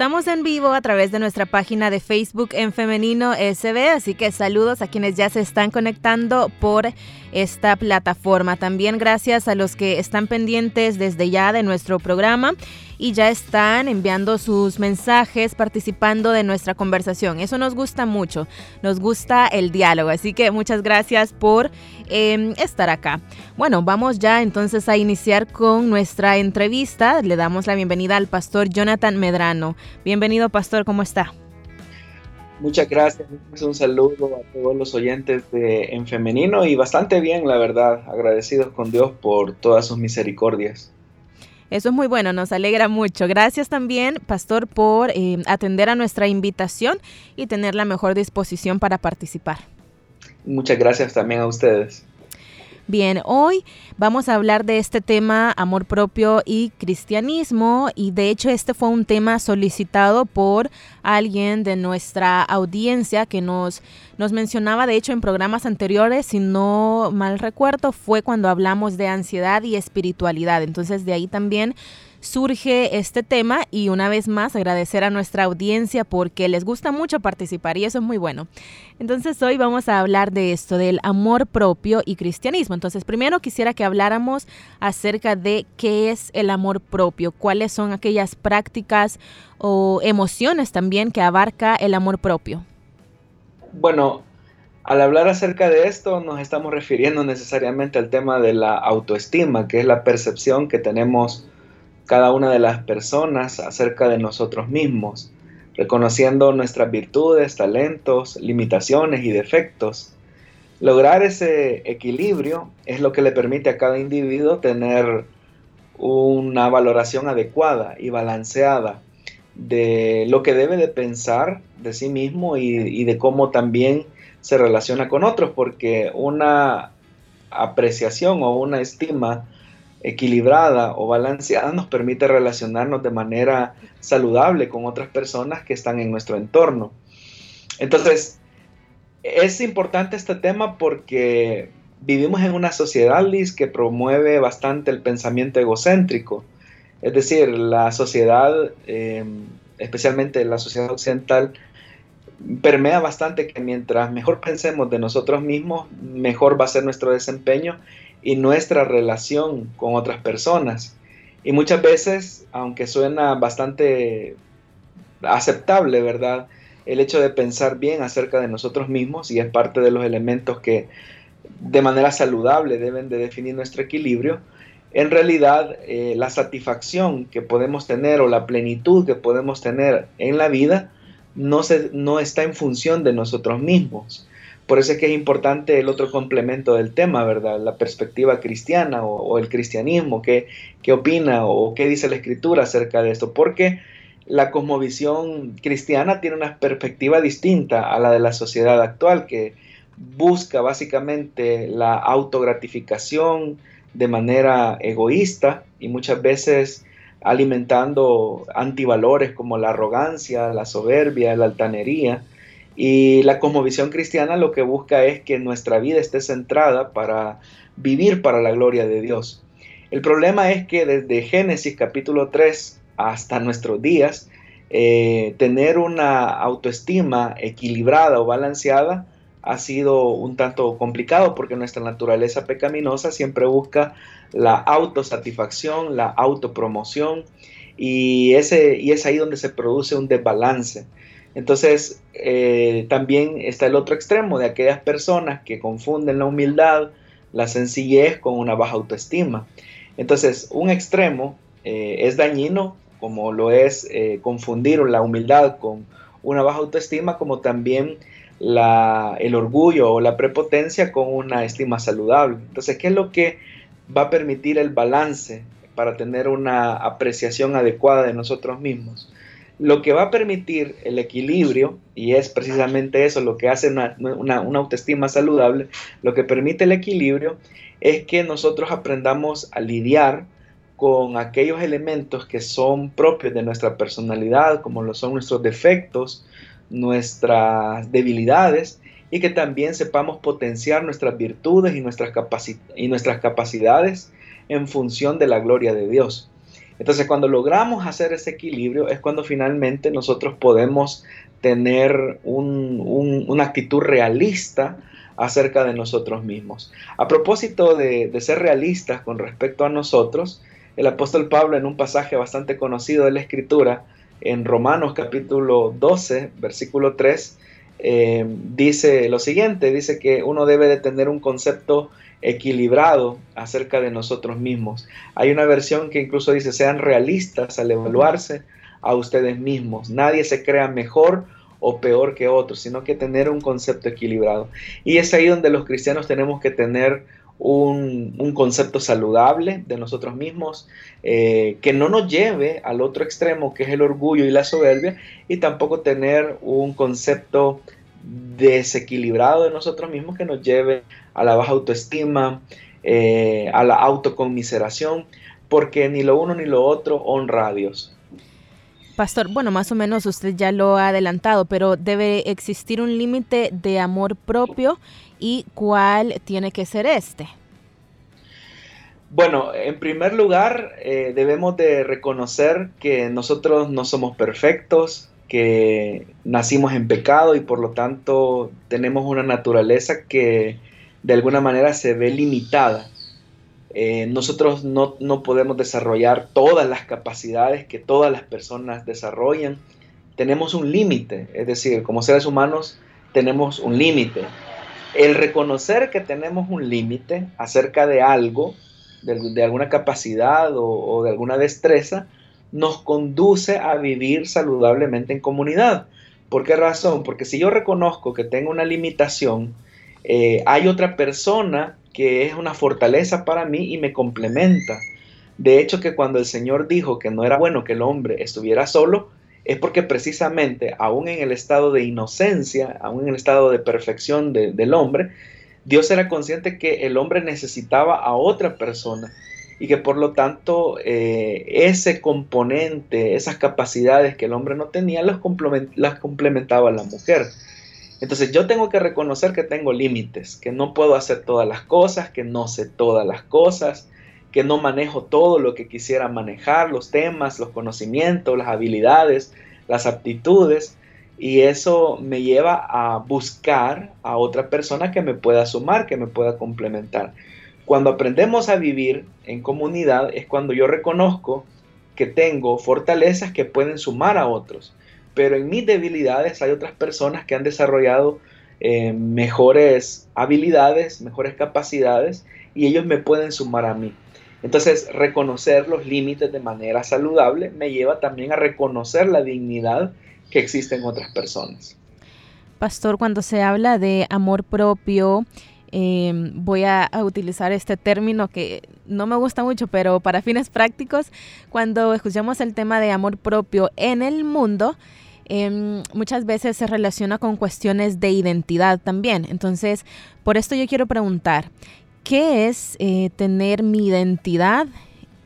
Estamos en vivo a través de nuestra página de Facebook en Femenino SB, así que saludos a quienes ya se están conectando por esta plataforma. También gracias a los que están pendientes desde ya de nuestro programa y ya están enviando sus mensajes, participando de nuestra conversación. Eso nos gusta mucho, nos gusta el diálogo, así que muchas gracias por em, estar acá. Bueno, vamos ya entonces a iniciar con nuestra entrevista. Le damos la bienvenida al pastor Jonathan Medrano. Bienvenido, pastor, ¿cómo está? Muchas gracias, un saludo a todos los oyentes de En Femenino y bastante bien, la verdad, agradecidos con Dios por todas sus misericordias. Eso es muy bueno, nos alegra mucho. Gracias también, Pastor, por eh, atender a nuestra invitación y tener la mejor disposición para participar. Muchas gracias también a ustedes. Bien, hoy vamos a hablar de este tema amor propio y cristianismo y de hecho este fue un tema solicitado por alguien de nuestra audiencia que nos, nos mencionaba de hecho en programas anteriores, si no mal recuerdo, fue cuando hablamos de ansiedad y espiritualidad. Entonces de ahí también surge este tema y una vez más agradecer a nuestra audiencia porque les gusta mucho participar y eso es muy bueno. Entonces hoy vamos a hablar de esto, del amor propio y cristianismo. Entonces primero quisiera que habláramos acerca de qué es el amor propio, cuáles son aquellas prácticas o emociones también que abarca el amor propio. Bueno, al hablar acerca de esto nos estamos refiriendo necesariamente al tema de la autoestima, que es la percepción que tenemos cada una de las personas acerca de nosotros mismos, reconociendo nuestras virtudes, talentos, limitaciones y defectos. Lograr ese equilibrio es lo que le permite a cada individuo tener una valoración adecuada y balanceada de lo que debe de pensar de sí mismo y, y de cómo también se relaciona con otros, porque una apreciación o una estima equilibrada o balanceada nos permite relacionarnos de manera saludable con otras personas que están en nuestro entorno. Entonces, es importante este tema porque vivimos en una sociedad, Liz, que promueve bastante el pensamiento egocéntrico. Es decir, la sociedad, eh, especialmente la sociedad occidental, permea bastante que mientras mejor pensemos de nosotros mismos, mejor va a ser nuestro desempeño y nuestra relación con otras personas. Y muchas veces, aunque suena bastante aceptable, ¿verdad? El hecho de pensar bien acerca de nosotros mismos y es parte de los elementos que de manera saludable deben de definir nuestro equilibrio, en realidad eh, la satisfacción que podemos tener o la plenitud que podemos tener en la vida no, se, no está en función de nosotros mismos, por eso es que es importante el otro complemento del tema, ¿verdad? La perspectiva cristiana o, el cristianismo, ¿qué, ¿qué, opina o qué dice la escritura acerca de esto? Porque la cosmovisión cristiana tiene una perspectiva distinta a la de la sociedad actual, que busca básicamente la autogratificación de manera egoísta y muchas veces alimentando antivalores como la arrogancia, la soberbia, la altanería y la cosmovisión cristiana lo que busca es que nuestra vida esté centrada para vivir para la gloria de Dios. El problema es que desde Génesis capítulo 3 hasta nuestros días, eh, tener una autoestima equilibrada o balanceada ha sido un tanto complicado porque nuestra naturaleza pecaminosa siempre busca la autosatisfacción, la autopromoción y, ese, y es ahí donde se produce un desbalance. Entonces, eh, también está el otro extremo de aquellas personas que confunden la humildad, la sencillez con una baja autoestima. Entonces, un extremo eh, es dañino, como lo es eh, confundir la humildad con una baja autoestima, como también el orgullo o la prepotencia con una estima saludable. Entonces, ¿qué es lo que va a permitir el balance para tener una apreciación adecuada de nosotros mismos. Lo que va a permitir el equilibrio, y es precisamente eso lo que hace una, una autoestima saludable, lo que permite el equilibrio es que nosotros aprendamos a lidiar con aquellos elementos que son propios de nuestra personalidad, como lo son nuestros defectos, nuestras debilidades, y que también sepamos potenciar nuestras virtudes y nuestras, y nuestras capacidades en función de la gloria de Dios. Entonces, cuando logramos hacer ese equilibrio, es cuando finalmente nosotros podemos tener una actitud realista acerca de nosotros mismos. A propósito de, ser realistas con respecto a nosotros, el apóstol Pablo en un pasaje bastante conocido de la Escritura, en Romanos capítulo 12, versículo 3, eh, dice lo siguiente, dice que uno debe de tener un concepto equilibrado acerca de nosotros mismos. Hay una versión que incluso dice, sean realistas al evaluarse a ustedes mismos. Nadie se crea mejor o peor que otro, sino que tener un concepto equilibrado. Y es ahí donde los cristianos tenemos que tener un, concepto saludable de nosotros mismos, eh, que no nos lleve al otro extremo, que es el orgullo y la soberbia, y tampoco tener un concepto desequilibrado de nosotros mismos que nos lleve a la baja autoestima, eh, a la autoconmiseración, porque ni lo uno ni lo otro honra a Dios. Pastor, bueno, más o menos usted ya lo ha adelantado, pero debe existir un límite de amor propio y cuál tiene que ser este. Bueno, en primer lugar, eh, debemos de reconocer que nosotros no somos perfectos, que nacimos en pecado y por lo tanto tenemos una naturaleza que de alguna manera se ve limitada. Eh, nosotros no, no, podemos desarrollar todas las capacidades que todas las personas desarrollan. Tenemos un límite, es decir, como seres humanos tenemos un límite. El reconocer que tenemos un límite acerca de algo, de, alguna capacidad o, de alguna destreza, nos conduce a vivir saludablemente en comunidad. ¿Por qué razón? Porque si yo reconozco que tengo una limitación, eh, hay otra persona que es una fortaleza para mí y me complementa. De hecho, que cuando el Señor dijo que no era bueno que el hombre estuviera solo, es porque precisamente, aún en el estado de inocencia, aún en el estado de perfección del hombre, Dios era consciente que el hombre necesitaba a otra persona y que por lo tanto eh, ese componente, esas capacidades que el hombre no tenía, las, las complementaba la mujer. Entonces yo tengo que reconocer que tengo límites, que no puedo hacer todas las cosas, que no sé todas las cosas, que no manejo todo lo que quisiera manejar, los temas, los conocimientos, las habilidades, las aptitudes, y eso me lleva a buscar a otra persona que me pueda sumar, que me pueda complementar. Cuando aprendemos a vivir en comunidad es cuando yo reconozco que tengo fortalezas que pueden sumar a otros, pero en mis debilidades hay otras personas que han desarrollado eh, mejores habilidades, mejores capacidades y ellos me pueden sumar a mí. Entonces, reconocer los límites de manera saludable me lleva también a reconocer la dignidad que existe en otras personas. Pastor, cuando se habla de amor propio, em, voy a, utilizar este término que no me gusta mucho, pero para fines prácticos, cuando escuchamos el tema de amor propio en el mundo, em, muchas veces se relaciona con cuestiones de identidad también. Entonces, por esto yo quiero preguntar, ¿Qué es eh, tener mi identidad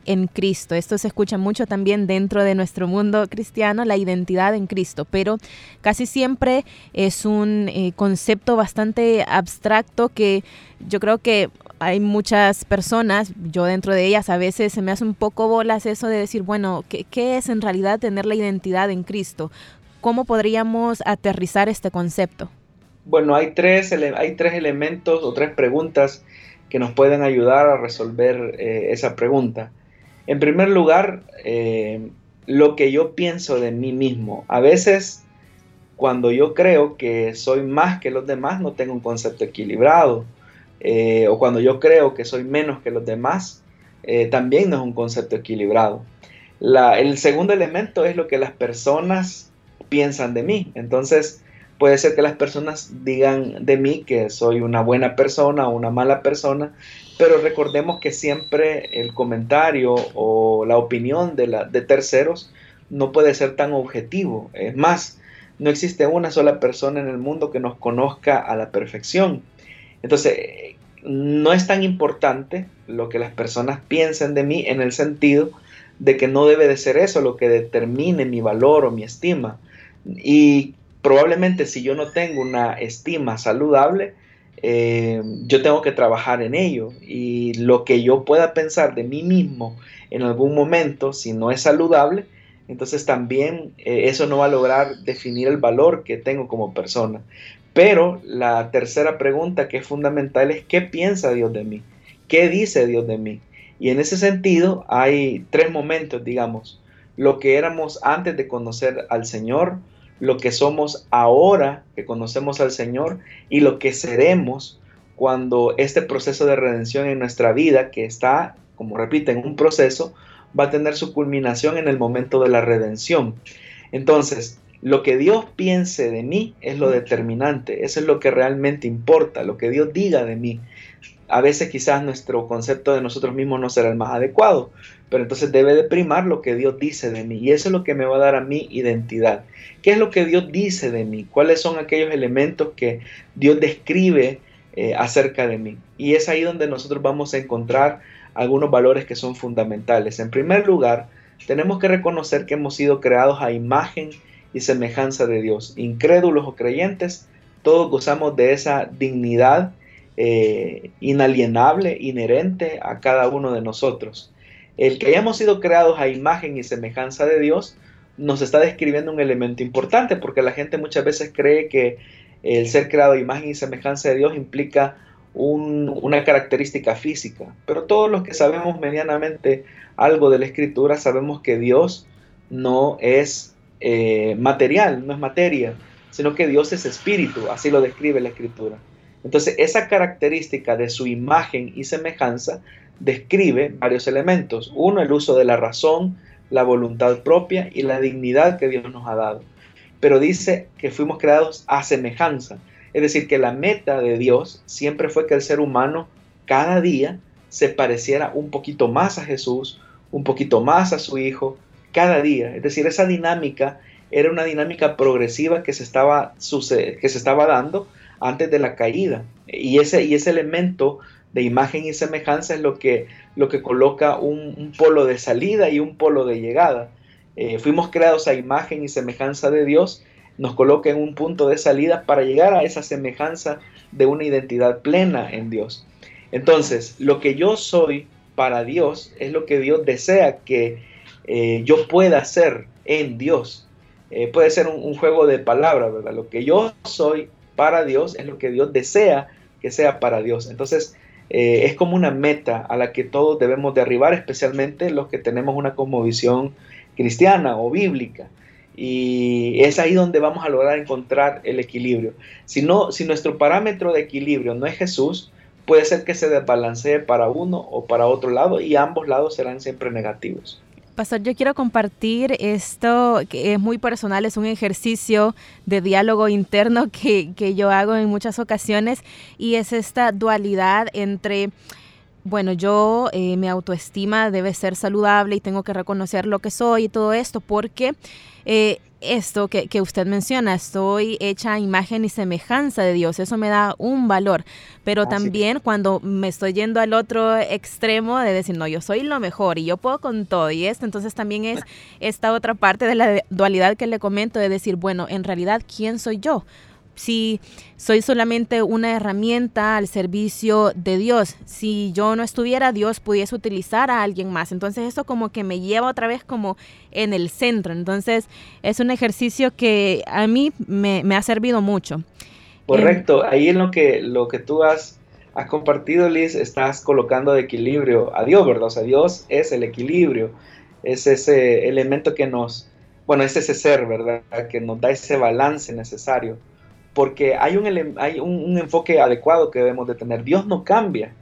en Cristo? Esto se escucha mucho también dentro de nuestro mundo cristiano, la identidad en Cristo, pero casi siempre es un eh, concepto bastante abstracto que yo creo que hay muchas personas, yo dentro de ellas a veces se me hace un poco bolas eso de decir, bueno, ¿qué, es en realidad tener la identidad en Cristo? ¿Cómo podríamos aterrizar este concepto? Bueno, hay tres, hay tres elementos o tres preguntas que nos pueden ayudar a resolver eh, esa pregunta. En primer lugar, eh, lo que yo pienso de mí mismo. A veces, cuando yo creo que soy más que los demás, no tengo un concepto equilibrado. Eh, o cuando yo creo que soy menos que los demás, también no es un concepto equilibrado. el segundo elemento es lo que las personas piensan de mí. Entonces, Puede ser que las personas digan de mí que soy una buena persona o una mala persona, pero recordemos que siempre el comentario o la opinión de, terceros no puede ser tan objetivo. Es más, no existe una sola persona en el mundo que nos conozca a la perfección. Entonces, no es tan importante lo que las personas piensen de mí en el sentido de que no debe de ser eso lo que determine mi valor o mi estima. Y probablemente si yo no tengo una estima saludable, eh, yo tengo que trabajar en ello. Y lo que yo pueda pensar de mí mismo en algún momento, si no es saludable, entonces también eh, eso no va a lograr definir el valor que tengo como persona. Pero la tercera pregunta que es fundamental es ¿qué piensa Dios de mí? ¿Qué dice Dios de mí? Y en ese sentido hay tres momentos, digamos, lo que éramos antes de conocer al Señor, lo que somos ahora que conocemos al Señor y lo que seremos cuando este proceso de redención en nuestra vida, que está, como repito, en un proceso, va a tener su culminación en el momento de la redención. Entonces, lo que Dios piense de mí es lo determinante, eso es lo que realmente importa, lo que Dios diga de mí. A veces quizás nuestro concepto de nosotros mismos no será el más adecuado, pero entonces debe de primar lo que Dios dice de mí y eso es lo que me va a dar a mí identidad. ¿Qué es lo que Dios dice de mí? ¿Cuáles son aquellos elementos que Dios describe eh, acerca de mí? Y es ahí donde nosotros vamos a encontrar algunos valores que son fundamentales. En primer lugar, tenemos que reconocer que hemos sido creados a imagen y semejanza de Dios. Incrédulos o creyentes, todos gozamos de esa dignidad eh, inalienable, inherente a cada uno de nosotros. El que hayamos sido creados a imagen y semejanza de Dios nos está describiendo un elemento importante porque la gente muchas veces cree que el ser creado a imagen y semejanza de Dios implica una característica física, pero todos los que sabemos medianamente algo de la escritura sabemos que Dios no es eh, material, no es materia, sino que Dios es espíritu, así lo describe la escritura. Entonces, esa característica de su imagen y semejanza describe varios elementos. Uno, el uso de la razón, la voluntad propia y la dignidad que Dios nos ha dado. Pero dice que fuimos creados a semejanza. Es decir, que la meta de Dios siempre fue que el ser humano cada día se pareciera un poquito más a Jesús, un poquito más a su Hijo, cada día. Es decir, esa dinámica era una dinámica progresiva que se estaba, que se estaba dando antes de la caída. Y ese, y ese elemento de imagen y semejanza es lo que, lo que coloca un, polo de salida y un polo de llegada. Eh, fuimos creados a imagen y semejanza de Dios nos coloca en un punto de salida para llegar a esa semejanza de una identidad plena en Dios. Entonces, lo que yo soy para Dios es lo que Dios desea que eh, yo pueda ser en Dios. Eh, puede ser un, juego de palabras, ¿verdad? Lo que yo soy para Dios es lo que Dios desea que sea para Dios. Entonces, eh, es como una meta a la que todos debemos de arribar, especialmente los que tenemos una cosmovisión cristiana o bíblica. Y es ahí donde vamos a lograr encontrar el equilibrio. Si, no, si nuestro parámetro de equilibrio no es Jesús, puede ser que se desbalancee para uno o para otro lado y ambos lados serán siempre negativos. Pastor, yo quiero compartir esto que es muy personal, es un ejercicio de diálogo interno que, que yo hago en muchas ocasiones y es esta dualidad entre bueno, yo, eh, mi autoestima debe ser saludable y tengo que reconocer lo que soy y todo esto, porque eh, esto que, que, usted menciona, estoy hecha imagen y semejanza de Dios, eso me da un valor, pero también cuando me estoy yendo al otro extremo de decir, no, yo soy lo mejor y yo puedo con todo y esto, entonces también es esta otra parte de la dualidad que le comento de decir, bueno, en realidad, ¿quién soy yo? Si soy solamente una herramienta al servicio de Dios. Si yo no estuviera, Dios pudiese utilizar a alguien más. Entonces eso como que me lleva otra vez como en el centro. Entonces es un ejercicio que a mí me, ha servido mucho. Correcto, ahí en lo que, lo que tú has, has compartido, Liz, estás colocando de equilibrio a Dios, ¿verdad? O sea, Dios es el equilibrio, es ese elemento que nos, bueno, es ese ser, ¿verdad? Que nos da ese balance necesario porque hay un, hay un, enfoque adecuado que debemos de tener. Dios no cambia.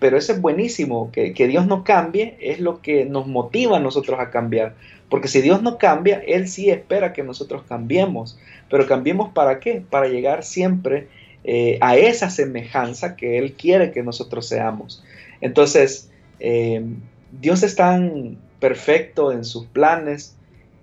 pero eso es buenísimo, que, que Dios no cambie es lo que nos motiva a nosotros a cambiar. Porque si Dios no cambia, Él sí espera que nosotros cambiemos. Pero cambiemos para qué? Para llegar siempre eh, a esa semejanza que Él quiere que nosotros seamos. Entonces, eh, Dios es tan perfecto en sus planes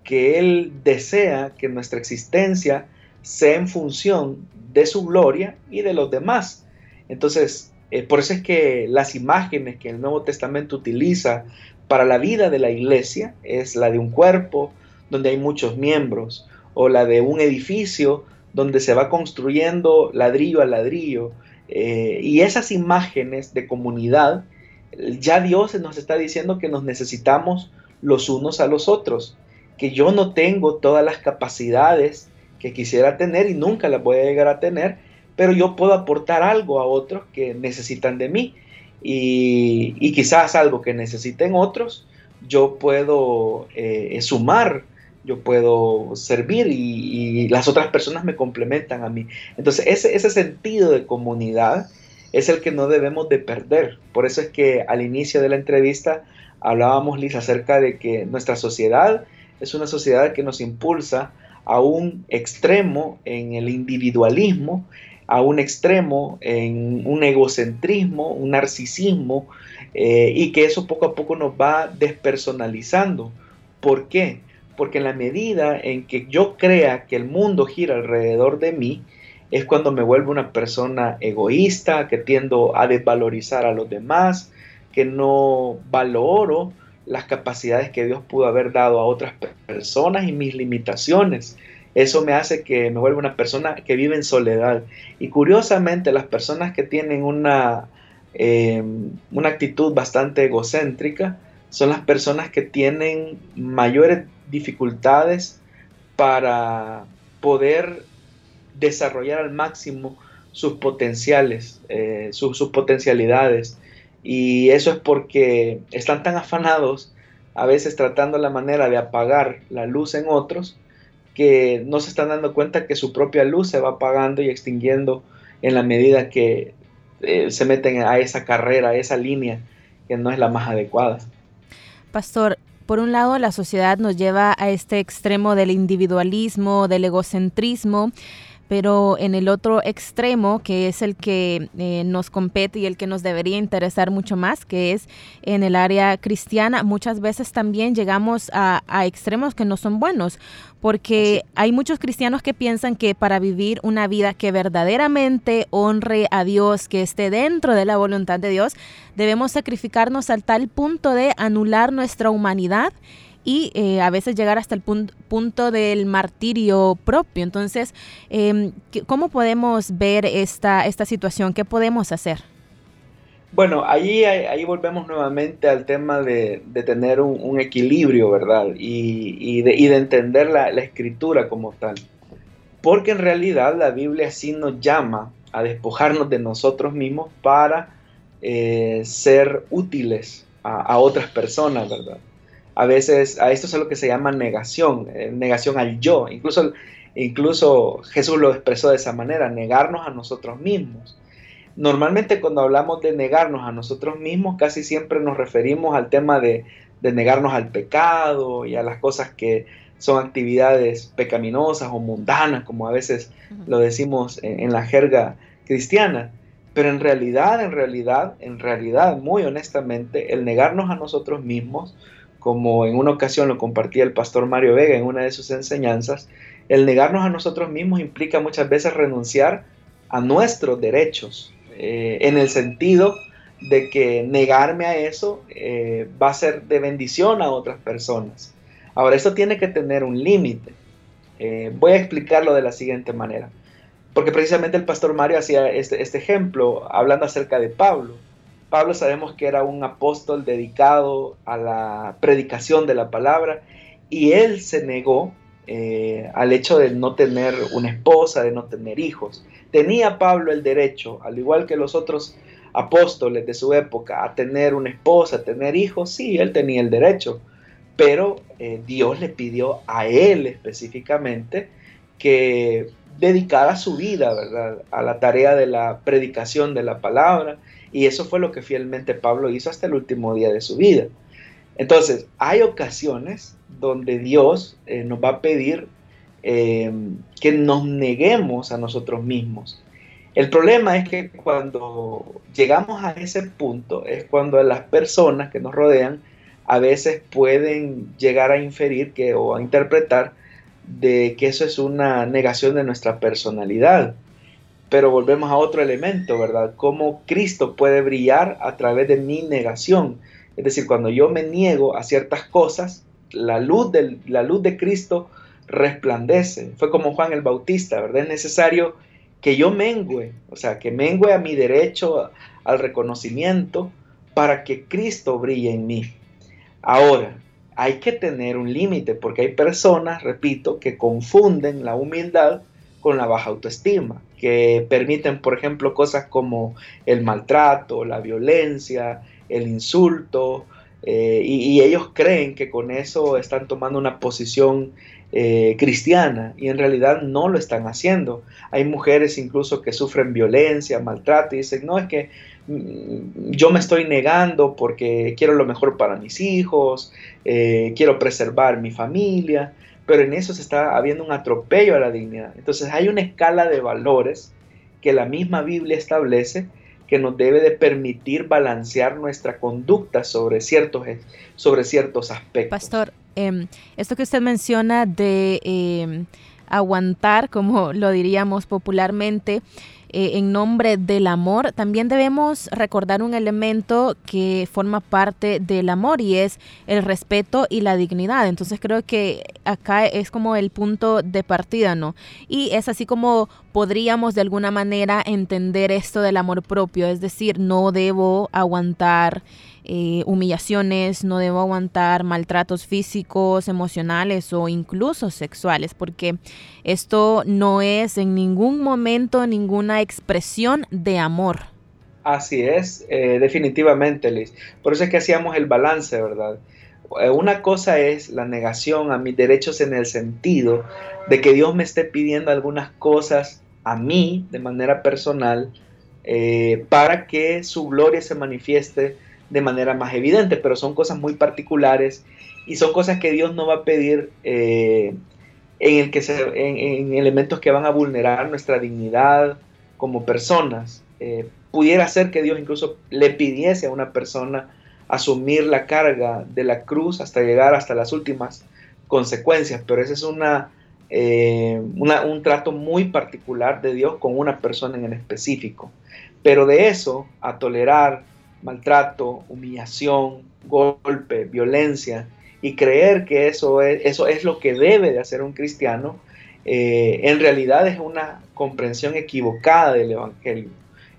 que Él desea que nuestra existencia sea en función de su gloria y de los demás. Entonces, eh, por eso es que las imágenes que el Nuevo Testamento utiliza para la vida de la iglesia es la de un cuerpo donde hay muchos miembros o la de un edificio donde se va construyendo ladrillo a ladrillo. Eh, y esas imágenes de comunidad, ya Dios nos está diciendo que nos necesitamos los unos a los otros, que yo no tengo todas las capacidades que quisiera tener y nunca las voy a llegar a tener, pero yo puedo aportar algo a otros que necesitan de mí y, quizás algo que necesiten otros, yo puedo eh, sumar, yo puedo servir y, las otras personas me complementan a mí. Entonces ese, ese sentido de comunidad es el que no debemos de perder. Por eso es que al inicio de la entrevista hablábamos, Liz, acerca de que nuestra sociedad es una sociedad que nos impulsa a un extremo en el individualismo a un extremo, en un egocentrismo, un narcisismo, eh, y que eso poco a poco nos va despersonalizando. ¿Por qué? Porque en la medida en que yo crea que el mundo gira alrededor de mí, es cuando me vuelvo una persona egoísta, que tiendo a desvalorizar a los demás, que no valoro las capacidades que Dios pudo haber dado a otras personas y mis limitaciones eso me hace que me vuelva una persona que vive en soledad. Y curiosamente, las personas que tienen una, em, una actitud bastante egocéntrica son las personas que tienen mayores dificultades para poder desarrollar al máximo sus potenciales, eh, sus potencialidades. Y eso es porque están tan afanados, a veces tratando la manera de apagar la luz en otros, que no se están dando cuenta que su propia luz se va apagando y extinguiendo en la medida que eh, se meten a esa carrera, a esa línea que no es la más adecuada. Pastor, por un lado la sociedad nos lleva a este extremo del individualismo, del egocentrismo, pero en el otro extremo, que es el que eh, nos compete y el que nos debería interesar mucho más, que es en el área cristiana, muchas veces también llegamos a, extremos que no son buenos, porque hay muchos cristianos que piensan que para vivir una vida que verdaderamente honre a Dios, que esté dentro de la voluntad de Dios, debemos sacrificarnos al tal punto de anular nuestra humanidad y eh, a veces llegar hasta el punto del martirio propio. Entonces, em, ¿cómo podemos ver esta, esta situación? ¿Qué podemos hacer? Bueno, ahí, ahí volvemos nuevamente al tema de, tener un, equilibrio, ¿verdad? Y, de, entender la, escritura como tal. Porque en realidad la Biblia sí nos llama a despojarnos de nosotros mismos para eh, ser útiles a otras personas, ¿verdad? A veces a esto es lo que se llama negación, eh, negación al yo. Incluso, incluso Jesús lo expresó de esa manera, negarnos a nosotros mismos. Normalmente cuando hablamos de negarnos a nosotros mismos, casi siempre nos referimos al tema de, negarnos al pecado y a las cosas que son actividades pecaminosas o mundanas, como a veces lo decimos en, en la jerga cristiana. Pero en realidad, en realidad, en realidad, muy honestamente, el negarnos a nosotros mismos como en una ocasión lo compartía el pastor Mario Vega en una de sus enseñanzas, el negarnos a nosotros mismos implica muchas veces renunciar a nuestros derechos, eh, en el sentido de que negarme a eso eh, va a ser de bendición a otras personas. Ahora, esto tiene que tener un límite. Eh, voy a explicarlo de la siguiente manera, porque precisamente el pastor Mario hacía este, este ejemplo hablando acerca de Pablo. Pablo sabemos que era un apóstol dedicado a la predicación de la palabra y él se negó eh, al hecho de no tener una esposa, de no tener hijos. Tenía Pablo el derecho, al igual que los otros apóstoles de su época, a tener una esposa, a tener hijos, sí, él tenía el derecho, pero eh, Dios le pidió a él específicamente que dedicara su vida, ¿verdad?, a la tarea de la predicación de la palabra Y eso fue lo que fielmente Pablo hizo hasta el último día de su vida. Entonces, hay ocasiones donde Dios eh, nos va a pedir eh, que nos neguemos a nosotros mismos. El problema es que cuando llegamos a ese punto es cuando las personas que nos rodean a veces pueden llegar a inferir que, o a interpretar de que eso es una negación de nuestra personalidad. Pero volvemos a otro elemento, ¿verdad? Cómo Cristo puede brillar a través de mi negación. Es decir, cuando yo me niego a ciertas cosas, la luz, la luz de Cristo resplandece. Fue como Juan el Bautista, ¿verdad? Es necesario que yo mengüe, o sea, que mengüe a mi derecho al reconocimiento para que Cristo brille en mí. Ahora, hay que tener un límite porque hay personas, repito, que confunden la humildad con la baja autoestima, que permiten, por ejemplo, cosas como el maltrato, la violencia, el insulto, eh, y, ellos creen que con eso están tomando una posición eh, cristiana y en realidad no lo están haciendo. Hay mujeres incluso que sufren violencia, maltrato y dicen, no, es que mm, yo me estoy negando porque quiero lo mejor para mis hijos, eh, quiero preservar mi familia, pero en eso se está habiendo un atropello a la dignidad. Entonces hay una escala de valores que la misma Biblia establece que nos debe de permitir balancear nuestra conducta sobre ciertos, sobre ciertos aspectos. Pastor, em, esto que usted menciona de em, aguantar, como lo diríamos popularmente, eh, en nombre del amor, también debemos recordar un elemento que forma parte del amor y es el respeto y la dignidad. Entonces creo que acá es como el punto de partida, ¿no? Y es así como podríamos de alguna manera entender esto del amor propio, es decir, no debo aguantar eh, humillaciones, no debo aguantar maltratos físicos, emocionales o incluso sexuales, porque esto no es en ningún momento ninguna expresión de amor. Así es, eh, definitivamente, Liz. Por eso es que hacíamos el balance, ¿verdad? Eh, una cosa es la negación a mis derechos en el sentido de que Dios me esté pidiendo algunas cosas a mí de manera personal para que su gloria se manifieste de manera más evidente, pero son cosas muy particulares y son cosas que Dios no va a pedir eh, en, el que se, en, elementos que van a vulnerar nuestra dignidad como personas. Eh, pudiera ser que Dios incluso le pidiese a una persona asumir la carga de la cruz hasta llegar hasta las últimas consecuencias, pero ese es una, eh, un trato muy particular de Dios con una persona en específico. Pero de eso a tolerar maltrato, humillación, golpe, violencia, y creer que eso es, eso es lo que debe de hacer un cristiano, eh, en realidad es una comprensión equivocada del Evangelio,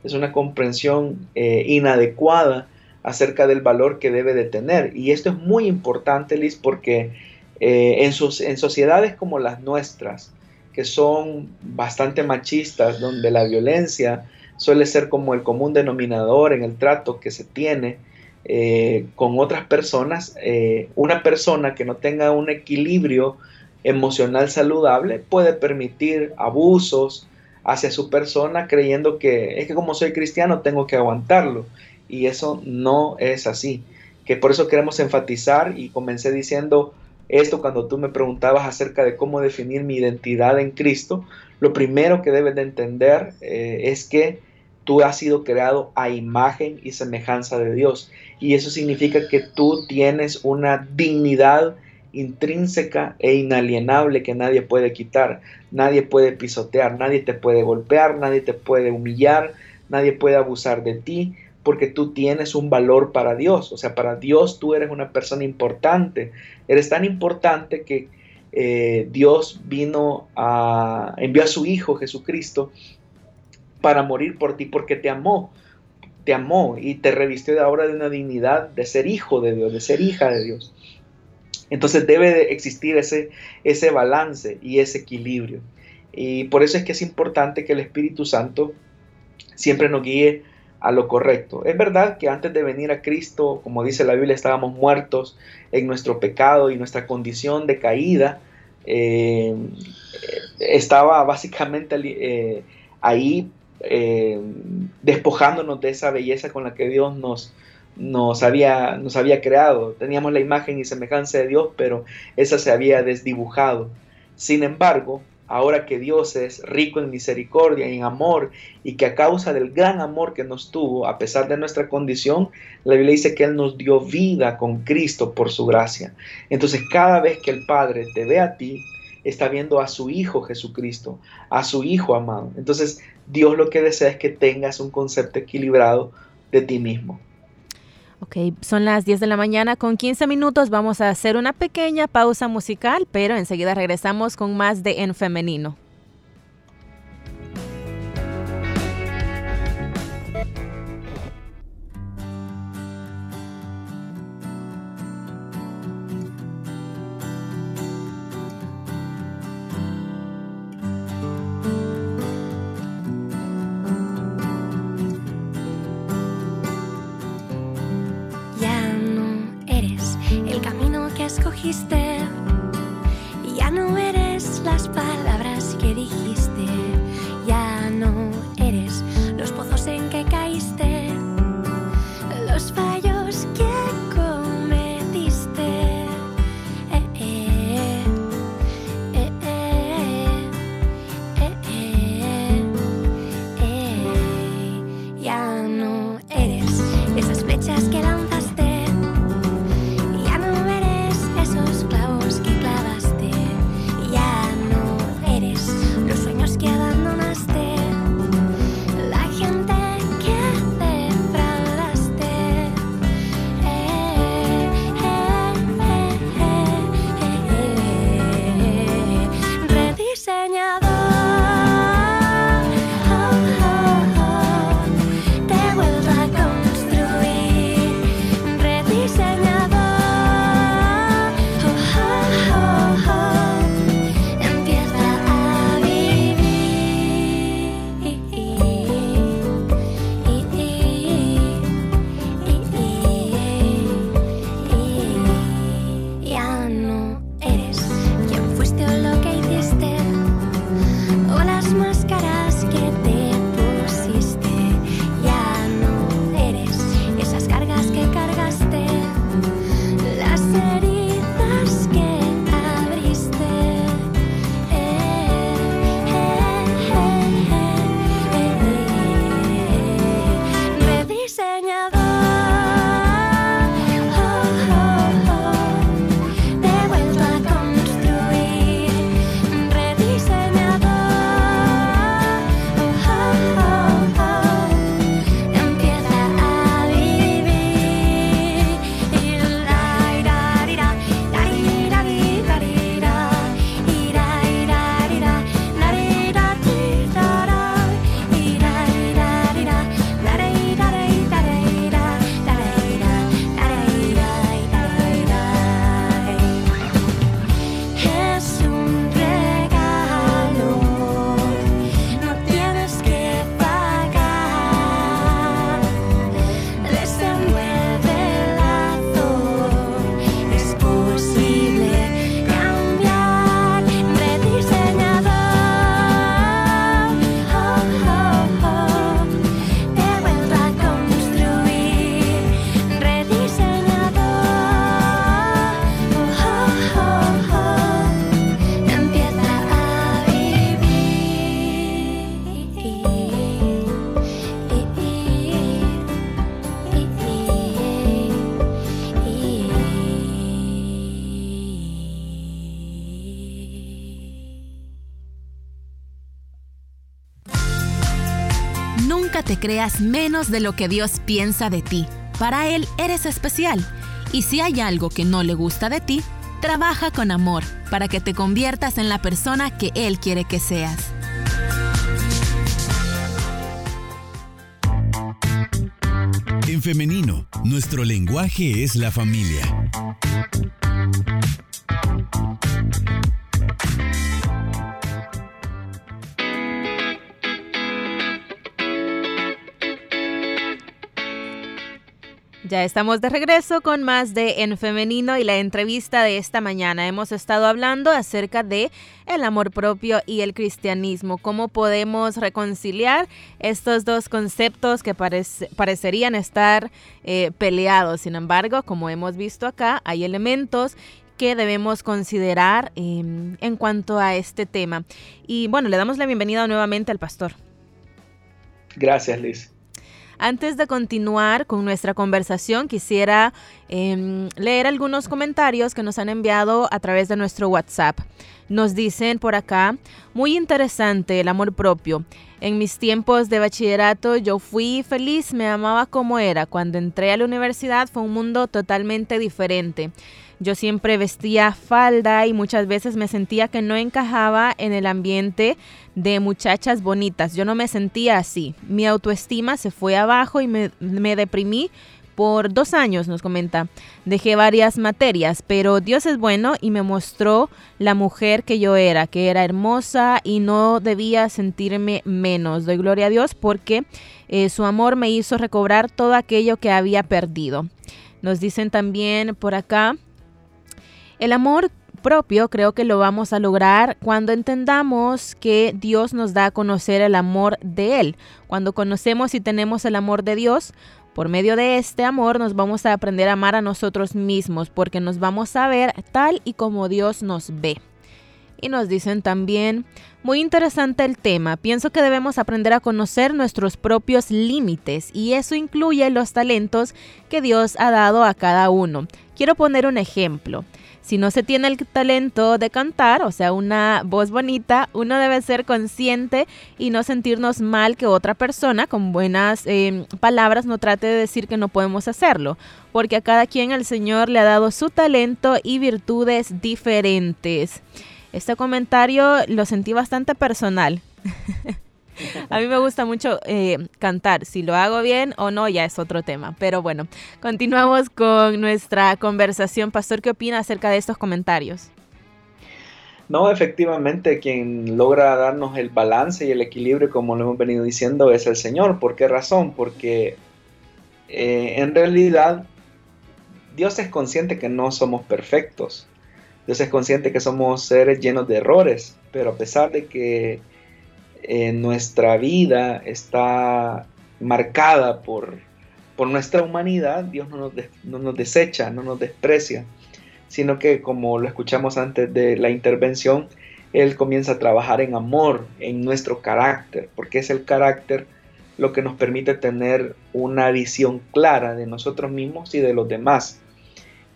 es una comprensión eh, inadecuada acerca del valor que debe de tener. Y esto es muy importante, Liz, porque eh, en, sus, en sociedades como las nuestras, que son bastante machistas, donde la violencia suele ser como el común denominador en el trato que se tiene eh, con otras personas. Eh, una persona que no tenga un equilibrio emocional saludable puede permitir abusos hacia su persona creyendo que es que como soy cristiano tengo que aguantarlo y eso no es así. Que por eso queremos enfatizar y comencé diciendo esto cuando tú me preguntabas acerca de cómo definir mi identidad en Cristo, lo primero que debes de entender eh, es que tú has sido creado a imagen y semejanza de Dios. Y eso significa que tú tienes una dignidad intrínseca e inalienable que nadie puede quitar, nadie puede pisotear, nadie te puede golpear, nadie te puede humillar, nadie puede abusar de ti, porque tú tienes un valor para Dios. O sea, para Dios tú eres una persona importante. Eres tan importante que eh, Dios vino a, envió a su Hijo Jesucristo para morir por ti porque te amó, te amó y te revistió de ahora de una dignidad de ser hijo de Dios, de ser hija de Dios. Entonces debe de existir ese, ese balance y ese equilibrio. Y por eso es que es importante que el Espíritu Santo siempre nos guíe a lo correcto. Es verdad que antes de venir a Cristo, como dice la Biblia, estábamos muertos en nuestro pecado y nuestra condición de caída eh, estaba básicamente eh, ahí eh, despojándonos de esa belleza con la que Dios nos, nos, había, nos había creado. Teníamos la imagen y semejanza de Dios, pero esa se había desdibujado. Sin embargo, ahora que Dios es rico en misericordia y en amor y que a causa del gran amor que nos tuvo, a pesar de nuestra condición, la Biblia dice que Él nos dio vida con Cristo por su gracia. Entonces cada vez que el Padre te ve a ti, está viendo a su Hijo Jesucristo, a su Hijo amado. Entonces Dios lo que desea es que tengas un concepto equilibrado de ti mismo. Ok, son las 10 de la mañana con 15 minutos. Vamos a hacer una pequeña pausa musical, pero enseguida regresamos con más de En Femenino. Creas menos de lo que Dios piensa de ti. Para Él eres especial. Y si hay algo que no le gusta de ti, trabaja con amor para que te conviertas en la persona que Él quiere que seas. En femenino, nuestro lenguaje es la familia. Ya estamos de regreso con más de En Femenino y la entrevista de esta mañana. Hemos estado hablando acerca de el amor propio y el cristianismo, cómo podemos reconciliar estos dos conceptos que parecerían estar eh, peleados. Sin embargo, como hemos visto acá, hay elementos que debemos considerar em, en cuanto a este tema. Y bueno, le damos la bienvenida nuevamente al pastor. Gracias, Liz. Antes de continuar con nuestra conversación, quisiera em, leer algunos comentarios que nos han enviado a través de nuestro WhatsApp. Nos dicen por acá, muy interesante el amor propio. En mis tiempos de bachillerato yo fui feliz, me amaba como era. Cuando entré a la universidad fue un mundo totalmente diferente. Yo siempre vestía falda y muchas veces me sentía que no encajaba en el ambiente de muchachas bonitas. Yo no me sentía así. Mi autoestima se fue abajo y me, deprimí por dos años, nos comenta. Dejé varias materias, pero Dios es bueno y me mostró la mujer que yo era, que era hermosa y no debía sentirme menos. Doy gloria a Dios porque eh, su amor me hizo recobrar todo aquello que había perdido. Nos dicen también por acá, el amor propio creo que lo vamos a lograr cuando entendamos que Dios nos da a conocer el amor de Él. Cuando conocemos y tenemos el amor de Dios, por medio de este amor nos vamos a aprender a amar a nosotros mismos porque nos vamos a ver tal y como Dios nos ve. Y nos dicen también, muy interesante el tema, pienso que debemos aprender a conocer nuestros propios límites y eso incluye los talentos que Dios ha dado a cada uno. Quiero poner un ejemplo. Si no se tiene el talento de cantar, o sea, una voz bonita, uno debe ser consciente y no sentirnos mal que otra persona con buenas em, palabras no trate de decir que no podemos hacerlo, porque a cada quien el Señor le ha dado su talento y virtudes diferentes. Este comentario lo sentí bastante personal. A mí me gusta mucho eh, cantar. Si lo hago bien o no, ya es otro tema. Pero bueno, continuamos con nuestra conversación. Pastor, ¿qué opina acerca de estos comentarios? No, efectivamente, quien logra darnos el balance y el equilibrio, como lo hemos venido diciendo, es el Señor. ¿Por qué razón? Porque eh, en realidad Dios es consciente que no somos perfectos. Dios es consciente que somos seres llenos de errores, pero a pesar de que nuestra vida está marcada por, por nuestra humanidad, Dios no nos, no nos desecha, no nos desprecia, sino que como lo escuchamos antes de la intervención, Él comienza a trabajar en amor, en nuestro carácter, porque es el carácter lo que nos permite tener una visión clara de nosotros mismos y de los demás.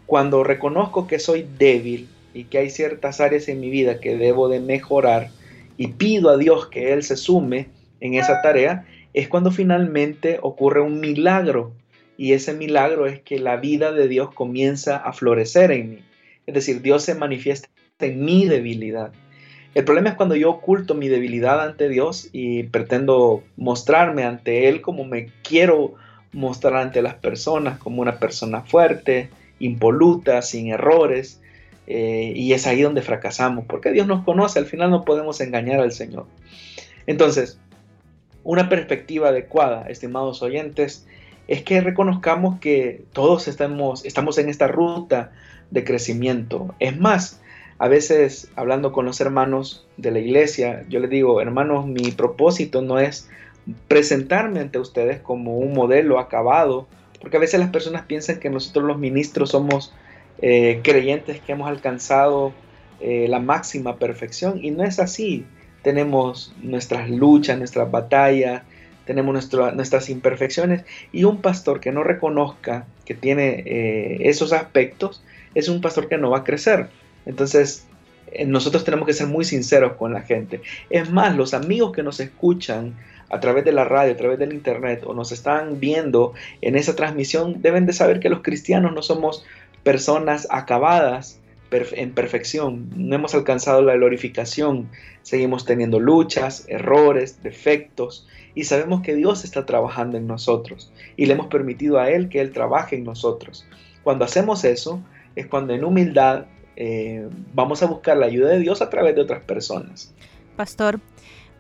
Cuando reconozco que soy débil y que hay ciertas áreas en mi vida que debo de mejorar, y pido a Dios que Él se sume en esa tarea, es cuando finalmente ocurre un milagro. Y ese milagro es que la vida de Dios comienza a florecer en mí. Es decir, Dios se manifiesta en mi debilidad. El problema es cuando yo oculto mi debilidad ante Dios y pretendo mostrarme ante Él como me quiero mostrar ante las personas, como una persona fuerte, impoluta, sin errores. Eh, y es ahí donde fracasamos, porque Dios nos conoce, al final no podemos engañar al Señor. Entonces, una perspectiva adecuada, estimados oyentes, es que reconozcamos que todos estamos, estamos en esta ruta de crecimiento. Es más, a veces hablando con los hermanos de la iglesia, yo les digo, hermanos, mi propósito no es presentarme ante ustedes como un modelo acabado, porque a veces las personas piensan que nosotros los ministros somos eh, creyentes que hemos alcanzado eh, la máxima perfección y no es así. Tenemos nuestras luchas, nuestras batallas, tenemos nuestras imperfecciones y un pastor que no reconozca que tiene eh, esos aspectos es un pastor que no va a crecer. Entonces, nosotros tenemos que ser muy sinceros con la gente. Es más, los amigos que nos escuchan a través de la radio, a través del internet o nos están viendo en esa transmisión deben de saber que los cristianos no somos personas acabadas en perfección, no hemos alcanzado la glorificación, seguimos teniendo luchas, errores, defectos y sabemos que Dios está trabajando en nosotros y le hemos permitido a Él que Él trabaje en nosotros. Cuando hacemos eso es cuando en humildad eh, vamos a buscar la ayuda de Dios a través de otras personas. Pastor,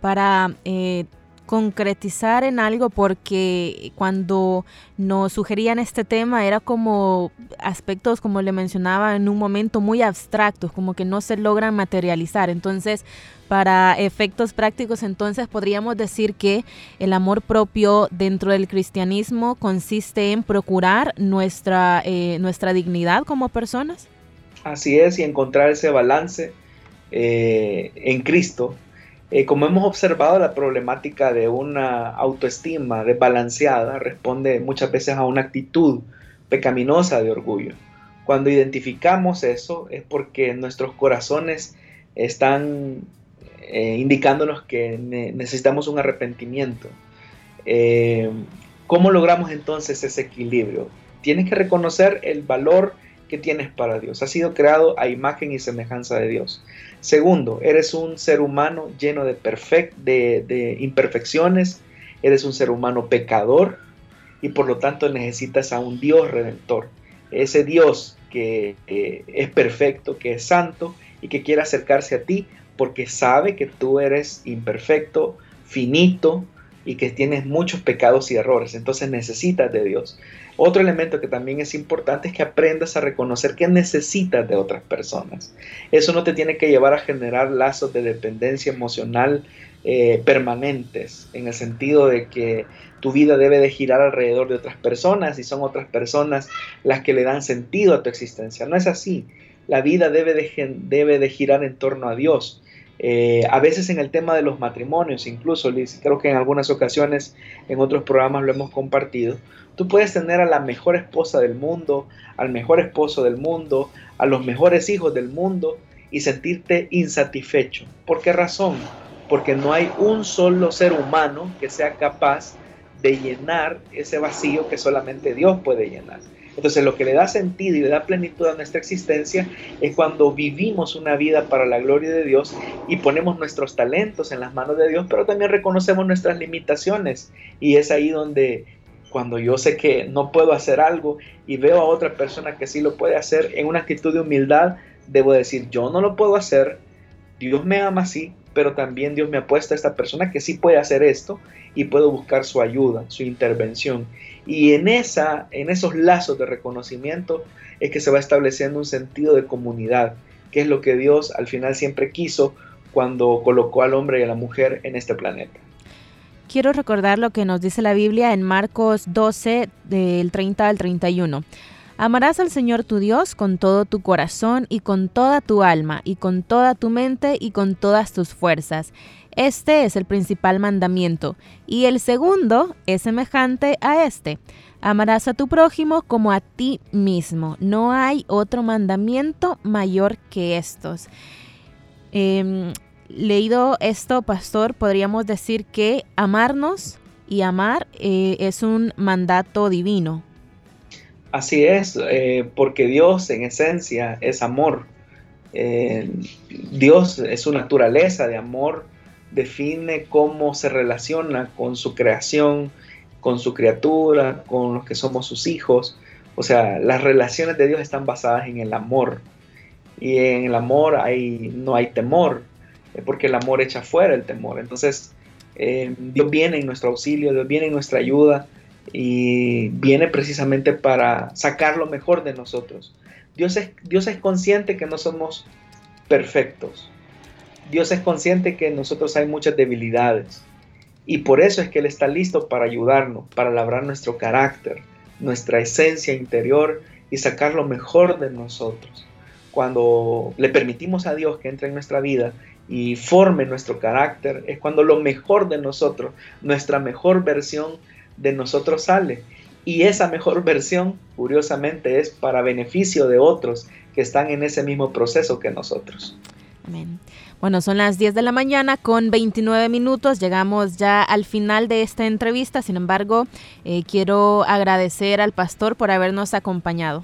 para eh, concretizar en algo porque cuando nos sugerían este tema era como aspectos, como le mencionaba, en un momento muy abstractos, como que no se logran materializar. Entonces, para efectos prácticos, entonces podríamos decir que el amor propio dentro del cristianismo consiste en procurar nuestra, eh, nuestra dignidad como personas. Así es, y encontrar ese balance eh, en Cristo. Eh, como hemos observado, la problemática de una autoestima desbalanceada responde muchas veces a una actitud pecaminosa de orgullo. Cuando identificamos eso es porque nuestros corazones están eh, indicándonos que necesitamos un arrepentimiento. Eh, ¿Cómo logramos entonces ese equilibrio? Tienes que reconocer el valor que tienes para Dios. Has sido creado a imagen y semejanza de Dios. Segundo, eres un ser humano lleno de, de imperfecciones, eres un ser humano pecador y por lo tanto necesitas a un Dios redentor. Ese Dios que es perfecto, que es santo y que quiere acercarse a ti porque sabe que tú eres imperfecto, finito y que tienes muchos pecados y errores. Entonces necesitas de Dios. Otro elemento que también es importante es que aprendas a reconocer que necesitas de otras personas. Eso no te tiene que llevar a generar lazos de dependencia emocional eh, permanentes, en el sentido de que tu vida debe de girar alrededor de otras personas y son otras personas las que le dan sentido a tu existencia. No es así. La vida debe de, debe de girar en torno a Dios. Eh, a veces en el tema de los matrimonios, incluso, Liz, creo que en algunas ocasiones en otros programas lo hemos compartido, tú puedes tener a la mejor esposa del mundo, al mejor esposo del mundo, a los mejores hijos del mundo y sentirte insatisfecho. ¿Por qué razón? Porque no hay un solo ser humano que sea capaz de llenar ese vacío que solamente Dios puede llenar. Entonces lo que le da sentido y le da plenitud a nuestra existencia es cuando vivimos una vida para la gloria de Dios y ponemos nuestros talentos en las manos de Dios, pero también reconocemos nuestras limitaciones. Y es ahí donde cuando yo sé que no puedo hacer algo y veo a otra persona que sí lo puede hacer en una actitud de humildad, debo decir, yo no lo puedo hacer, Dios me ama así, pero también Dios me ha puesto a esta persona que sí puede hacer esto y puedo buscar su ayuda, su intervención. Y en, esa, en esos lazos de reconocimiento es que se va estableciendo un sentido de comunidad, que es lo que Dios al final siempre quiso cuando colocó al hombre y a la mujer en este planeta. Quiero recordar lo que nos dice la Biblia en Marcos 12 del 30 al 31. Amarás al Señor tu Dios con todo tu corazón y con toda tu alma y con toda tu mente y con todas tus fuerzas. Este es el principal mandamiento. Y el segundo es semejante a este. Amarás a tu prójimo como a ti mismo. No hay otro mandamiento mayor que estos. Em, leído esto, pastor, podríamos decir que amarnos y amar eh, es un mandato divino. Así es, eh, porque Dios en esencia es amor. Eh, Dios es su naturaleza de amor define cómo se relaciona con su creación, con su criatura, con los que somos sus hijos. O sea, las relaciones de Dios están basadas en el amor. Y en el amor no hay temor, porque el amor echa fuera el temor. Entonces, eh, Dios viene en nuestro auxilio, Dios viene en nuestra ayuda y viene precisamente para sacar lo mejor de nosotros. Dios es, Dios es consciente que no somos perfectos, Dios es consciente que en nosotros hay muchas debilidades y por eso es que Él está listo para ayudarnos, para labrar nuestro carácter, nuestra esencia interior y sacar lo mejor de nosotros. Cuando le permitimos a Dios que entre en nuestra vida y forme nuestro carácter, es cuando lo mejor de nosotros, nuestra mejor versión de nosotros sale. Y esa mejor versión, curiosamente, es para beneficio de otros que están en ese mismo proceso que nosotros. Amén. Bueno, son las 10 de la mañana con 29 minutos. Llegamos ya al final de esta entrevista. Sin embargo, eh, quiero agradecer al pastor por habernos acompañado.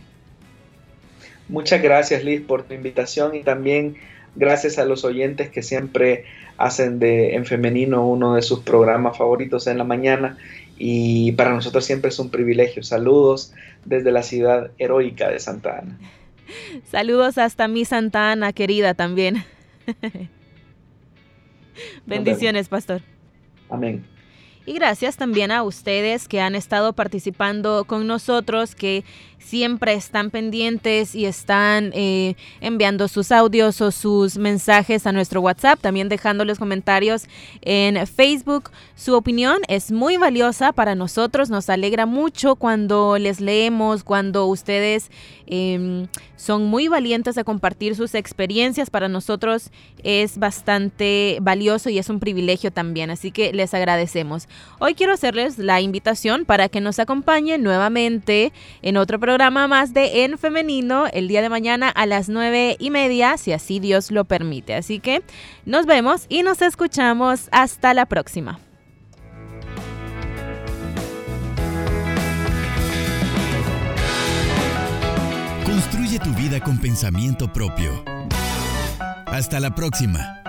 Muchas gracias, Liz, por tu invitación y también gracias a los oyentes que siempre hacen de En Femenino uno de sus programas favoritos en la mañana y para nosotros siempre es un privilegio. Saludos desde la ciudad heroica de Santa Ana. Saludos hasta mi Santa Ana querida también. Bendiciones, pastor. Amén. Y gracias también a ustedes que han estado participando con nosotros, que siempre están pendientes y están eh, enviando sus audios o sus mensajes a nuestro WhatsApp, también dejando los comentarios en Facebook. Su opinión es muy valiosa para nosotros, nos alegra mucho cuando les leemos, cuando ustedes em, son muy valientes a compartir sus experiencias. Para nosotros es bastante valioso y es un privilegio también, así que les agradecemos. Hoy quiero hacerles la invitación para que nos acompañen nuevamente en otro programa más de En Femenino el día de mañana a las nueve y media, si así Dios lo permite. Así que nos vemos y nos escuchamos. Hasta la próxima. Construye tu vida con pensamiento propio. Hasta la próxima.